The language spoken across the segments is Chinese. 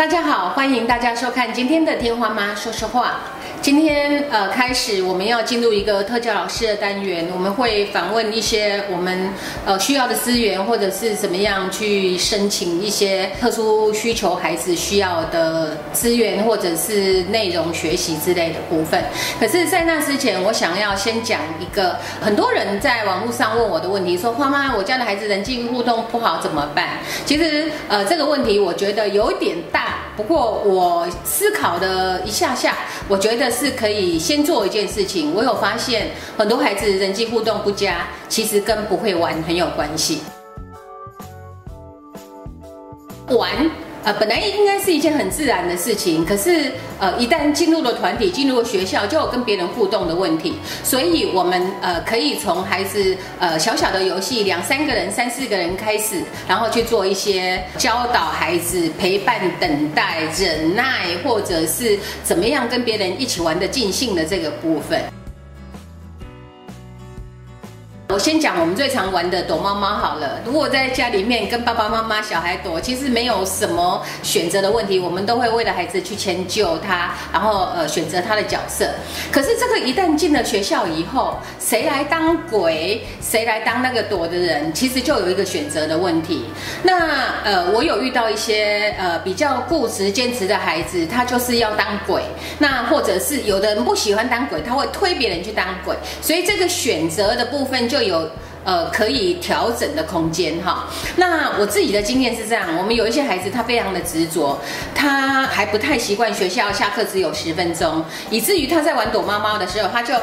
大家好，欢迎大家收看今天的天花妈说说话。今天呃开始，我们要进入一个特教老师的单元，我们会访问一些我们呃需要的资源，或者是怎么样去申请一些特殊需求孩子需要的资源，或者是内容学习之类的部分。可是，在那之前，我想要先讲一个很多人在网络上问我的问题，说花妈，我家的孩子人际互动不好怎么办？其实呃这个问题我觉得有点大，不过我思考了一下下，我觉得。是可以先做一件事情。我有发现很多孩子人际互动不佳，其实跟不会玩很有关系。玩。呃，本来应该是一件很自然的事情，可是呃，一旦进入了团体，进入了学校，就有跟别人互动的问题。所以，我们呃可以从孩子呃小小的游戏，两三个人、三四个人开始，然后去做一些教导孩子、陪伴、等待、忍耐，或者是怎么样跟别人一起玩的尽兴的这个部分。我先讲我们最常玩的躲猫猫好了。如果在家里面跟爸爸妈妈、小孩躲，其实没有什么选择的问题，我们都会为了孩子去迁就他，然后呃选择他的角色。可是这个一旦进了学校以后，谁来当鬼，谁来当那个躲的人，其实就有一个选择的问题。那呃，我有遇到一些呃比较固执、坚持的孩子，他就是要当鬼。那或者是有的人不喜欢当鬼，他会推别人去当鬼。所以这个选择的部分就。有呃可以调整的空间哈。那我自己的经验是这样，我们有一些孩子他非常的执着，他还不太习惯学校下课只有十分钟，以至于他在玩躲猫猫的时候，他就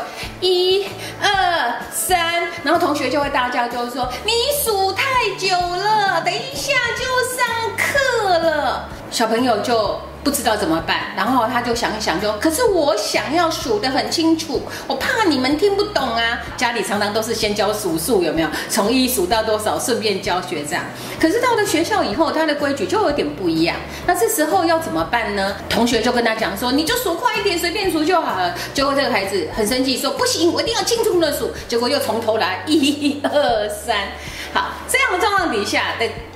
一二三，然后同学就会大叫，就说你数太久了，等一下就上课了，小朋友就。不知道怎么办，然后他就想一想就：“可是我想要数得很清楚，我怕你们听不懂啊。”家里常常都是先教数数，有没有？从一数到多少，顺便教学这样。可是到了学校以后，他的规矩就有点不一样。那这时候要怎么办呢？同学就跟他讲说：“你就数快一点，随便数就好了。”结果这个孩子很生气，说：“不行，我一定要清楚的数。”结果又从头来，一二三。好，这样的状况底下。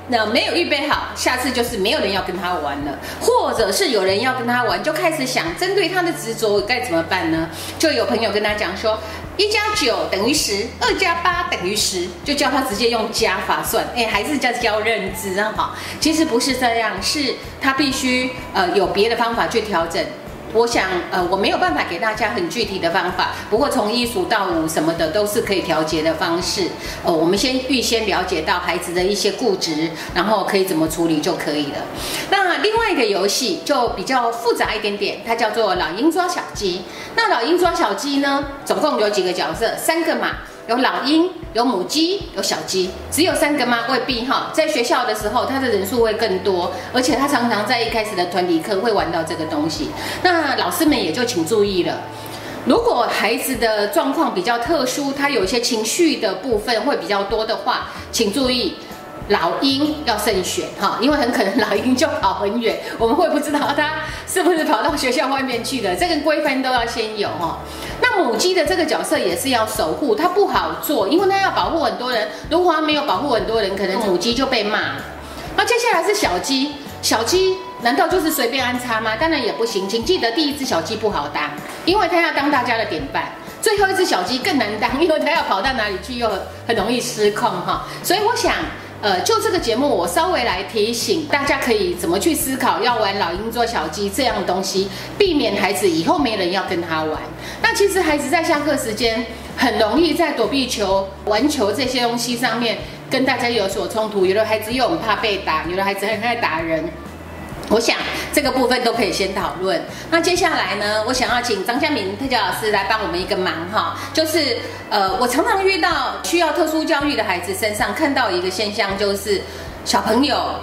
那没有预备好，下次就是没有人要跟他玩了，或者是有人要跟他玩，就开始想针对他的执着该怎么办呢？就有朋友跟他讲说，一加九等于十，二加八等于十，就叫他直接用加法算。哎，还是叫教认知哈，其实不是这样，是他必须呃有别的方法去调整。我想，呃，我没有办法给大家很具体的方法，不过从一数到五什么的都是可以调节的方式。呃，我们先预先了解到孩子的一些固执，然后可以怎么处理就可以了。那另外一个游戏就比较复杂一点点，它叫做老鹰抓小鸡。那老鹰抓小鸡呢，总共有几个角色？三个嘛。有老鹰，有母鸡，有小鸡，只有三个吗？未必哈。在学校的时候，他的人数会更多，而且他常常在一开始的团体课会玩到这个东西。那老师们也就请注意了，如果孩子的状况比较特殊，他有一些情绪的部分会比较多的话，请注意。老鹰要慎选哈，因为很可能老鹰就跑很远，我们会不知道它是不是跑到学校外面去的。这个规范都要先有哈。母鸡的这个角色也是要守护，它不好做，因为它要保护很多人。如果它没有保护很多人，可能母鸡就被骂。那接下来是小鸡，小鸡难道就是随便安插吗？当然也不行，请记得第一只小鸡不好当，因为它要当大家的典范。最后一只小鸡更难当，因为它要跑到哪里去又很容易失控哈。所以我想。呃，就这个节目，我稍微来提醒大家，可以怎么去思考要玩老鹰捉小鸡这样的东西，避免孩子以后没人要跟他玩。那其实孩子在下课时间很容易在躲避球、玩球这些东西上面跟大家有所冲突，有的孩子又很怕被打，有的孩子很爱打人。我想这个部分都可以先讨论。那接下来呢，我想要请张佳明特教老师来帮我们一个忙哈，就是呃，我常常遇到需要特殊教育的孩子身上看到一个现象，就是小朋友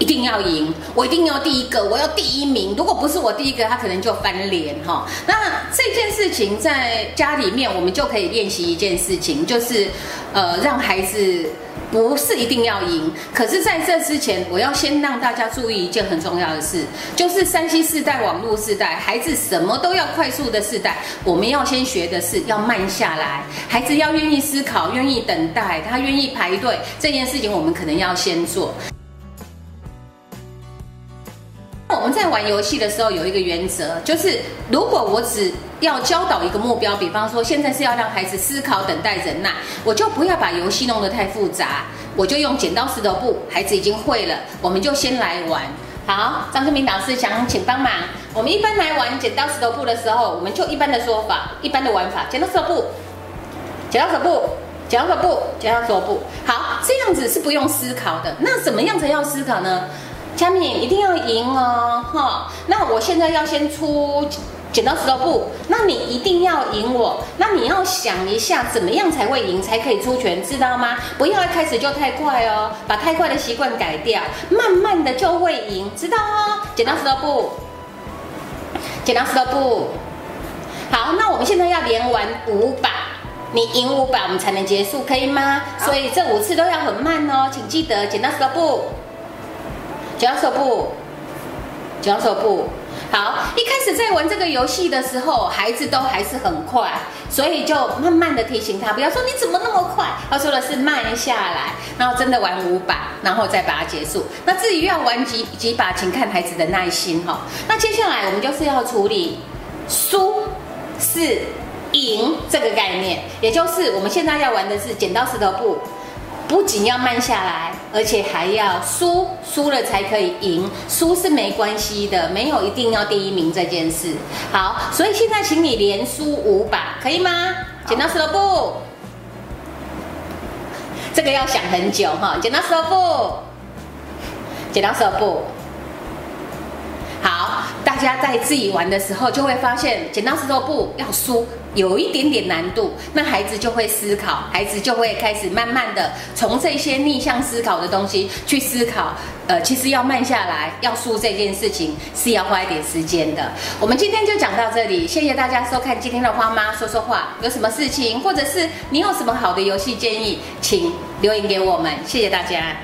一定要赢，我一定要第一个，我要第一名。如果不是我第一个，他可能就翻脸哈。那这件事情在家里面，我们就可以练习一件事情，就是呃，让孩子。不是一定要赢，可是在这之前，我要先让大家注意一件很重要的事，就是三 C 世代、网络世代，孩子什么都要快速的世代，我们要先学的是要慢下来，孩子要愿意思考、愿意等待，他愿意排队，这件事情我们可能要先做。在玩游戏的时候有一个原则，就是如果我只要教导一个目标，比方说现在是要让孩子思考、等待、忍耐，我就不要把游戏弄得太复杂，我就用剪刀石头布，孩子已经会了，我们就先来玩。好，张志明老师想请帮忙。我们一般来玩剪刀石头布的时候，我们就一般的说法，一般的玩法，剪刀石头布，剪刀石头布，剪刀石头布，剪刀石头布。好，这样子是不用思考的。那怎么样才要思考呢？佳敏一定要赢哦，哈。那我现在要先出。剪刀石头布，那你一定要赢我。那你要想一下，怎么样才会赢，才可以出拳，知道吗？不要一开始就太快哦，把太快的习惯改掉，慢慢的就会赢，知道哦。剪刀石头布，剪刀石头布。好，那我们现在要连玩五把，你赢五把，我们才能结束，可以吗？所以这五次都要很慢哦，请记得剪刀石头布，脚手部，脚手部。好，一开始在玩这个游戏的时候，孩子都还是很快，所以就慢慢的提醒他，不要说你怎么那么快，他说的是慢下来，然后真的玩五把，然后再把它结束。那至于要玩几几把，请看孩子的耐心哈。那接下来我们就是要处理输是赢这个概念，也就是我们现在要玩的是剪刀石头布。不仅要慢下来，而且还要输，输了才可以赢。输是没关系的，没有一定要第一名这件事。好，所以现在请你连输五把，可以吗？剪刀石头布，这个要想很久哈。剪刀石头布，剪刀石头布。大家在自己玩的时候就会发现，剪刀石头布要输。有一点点难度，那孩子就会思考，孩子就会开始慢慢的从这些逆向思考的东西去思考。呃，其实要慢下来，要输这件事情是要花一点时间的。我们今天就讲到这里，谢谢大家收看今天的花妈说说话。有什么事情，或者是你有什么好的游戏建议，请留言给我们。谢谢大家。